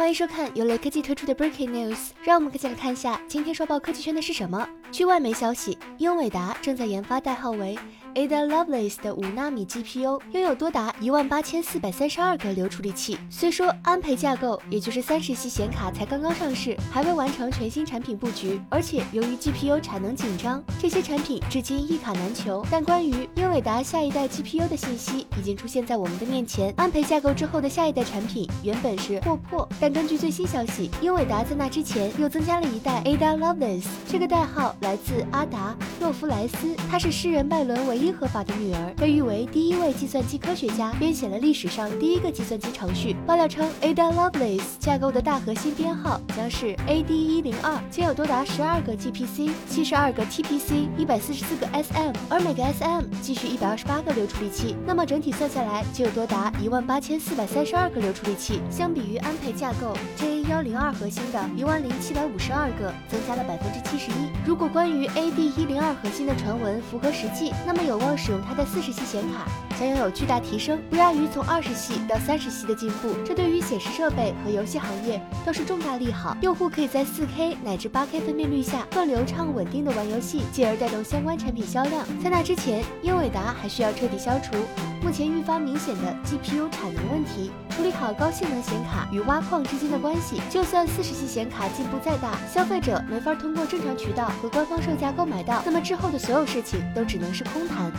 欢迎收看由雷科技推出的 Breaking News，让我们一起来看一下今天刷爆科技圈的是什么。据外媒消息，英伟达正在研发代号为。Ada Lovelace 的五纳米 GPU 拥有多达一万八千四百三十二个流处理器。虽说安培架构，也就是三十系显卡才刚刚上市，还未完成全新产品布局，而且由于 GPU 产能紧张，这些产品至今一卡难求。但关于英伟达下一代 GPU 的信息已经出现在我们的面前。安培架构之后的下一代产品原本是霍珀，但根据最新消息，英伟达在那之前又增加了一代 Ada Lovelace，这个代号来自阿达洛夫莱斯，他是诗人拜伦为。伊合法的女儿被誉为第一位计算机科学家，编写了历史上第一个计算机程序。爆料称，Ada Lovelace 架构的大核心编号将是 AD 一零二，将有多达十二个 GPC、七十二个 TPC、一百四十四个 SM，而每个 SM 继续一百二十八个流处理器。那么整体算下来，就有多达一万八千四百三十二个流处理器。相比于安培架构 JA 幺零二核心的一万零七百五十二个，增加了百分之七十一。如果关于 AD 一零二核心的传闻符合实际，那么有。望使用它的四十系显卡，将拥有巨大提升，不亚于从二十系到三十系的进步。这对于显示设备和游戏行业都是重大利好。用户可以在四 K 乃至八 K 分辨率下更流畅稳定的玩游戏，进而带动相关产品销量。在那之前，英伟达还需要彻底消除目前愈发明显的 GPU 产能问题，处理好高性能显卡与挖矿之间的关系。就算四十系显卡进步再大，消费者没法通过正常渠道和官方售价购买到，那么之后的所有事情都只能是空谈。